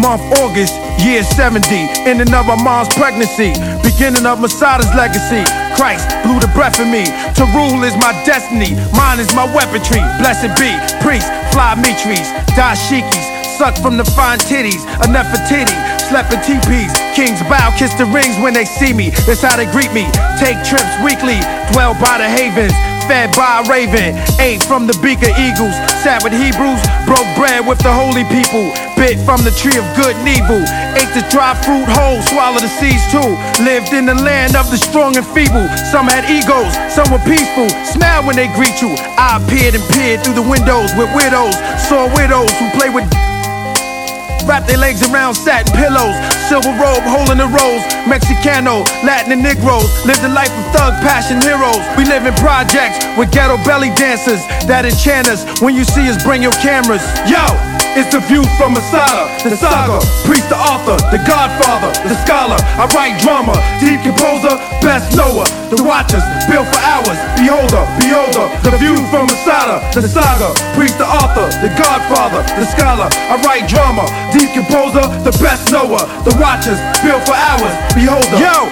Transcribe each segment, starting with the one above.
Month August, year 70. Ending of my mom's pregnancy. Beginning of Masada's legacy. Christ blew the breath in me. To rule is my destiny. Mine is my weaponry. Blessed be. Priest, fly mitres, dashikis. Suck from the fine titties. A Nefertiti. Slept in teepees. Kings bow, kiss the rings when they see me. That's how they greet me. Take trips weekly. Dwell by the havens fed by a raven, ate from the beak of eagles, sat with Hebrews, broke bread with the holy people, bit from the tree of good and evil, ate the dry fruit whole, swallowed the seeds too, lived in the land of the strong and feeble. Some had egos, some were peaceful, smiled when they greet you. I peered and peered through the windows with widows, saw widows who play with Wrap their legs around satin pillows. Silver robe, holding the rose. Mexicano, Latin and Negroes. Live the life of thug passion heroes. We live in projects with ghetto belly dancers that enchant us. When you see us, bring your cameras. Yo! It's the view from Masada, the saga, priest, the author, the godfather, the scholar. I write drama, deep composer, best knower. The watchers, built for hours. Beholder, beholder, the view from Masada, the saga, priest, the author, the godfather, the scholar. I write drama, deep composer, the best knower. The watchers, built for hours. Beholder. Yo!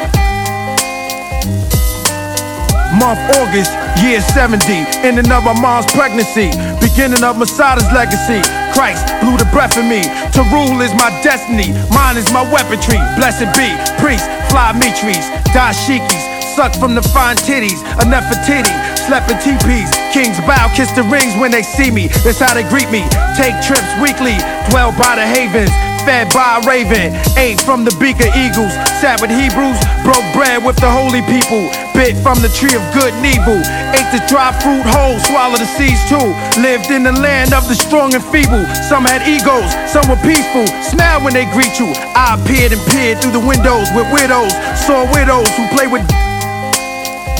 Month August, year 70. Ending of my mom's pregnancy. Beginning of Masada's legacy. Christ blew the breath in me. To rule is my destiny. Mine is my weaponry. Blessed be. Priest, fly mitres, dashikis. Suck from the fine titties. A Nefertiti. Slept in teepees. Kings bow, kiss the rings when they see me. That's how they greet me. Take trips weekly. Dwell by the havens fed by a raven, ate from the beak of eagles, sat with Hebrews, broke bread with the holy people, bit from the tree of good and evil, ate the dry fruit whole, swallowed the seeds too, lived in the land of the strong and feeble. Some had egos, some were peaceful, smiled when they greet you. I peered and peered through the windows with widows, saw widows who play with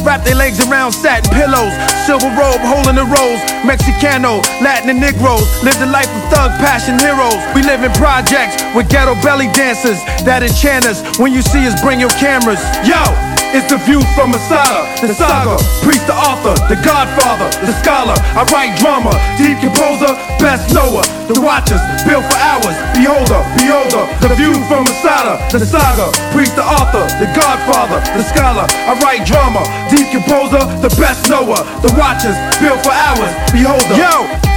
Wrap their legs around satin pillows. Silver robe, holding the rose. Mexicano, Latin and Negroes. Live the life of thug passion heroes. We live in projects with ghetto belly dancers that enchant us. When you see us, bring your cameras. Yo! It's the view from Masada, the saga, priest, the author, the godfather, the scholar. I write drama, deep composer, best knower. Watchers, built for hours. Beholder, beholder, the view from Masada, the saga, priest, the author, the godfather, the scholar. I write drama, deep composer, the best knower. The watchers, built for hours. Beholder. Yo!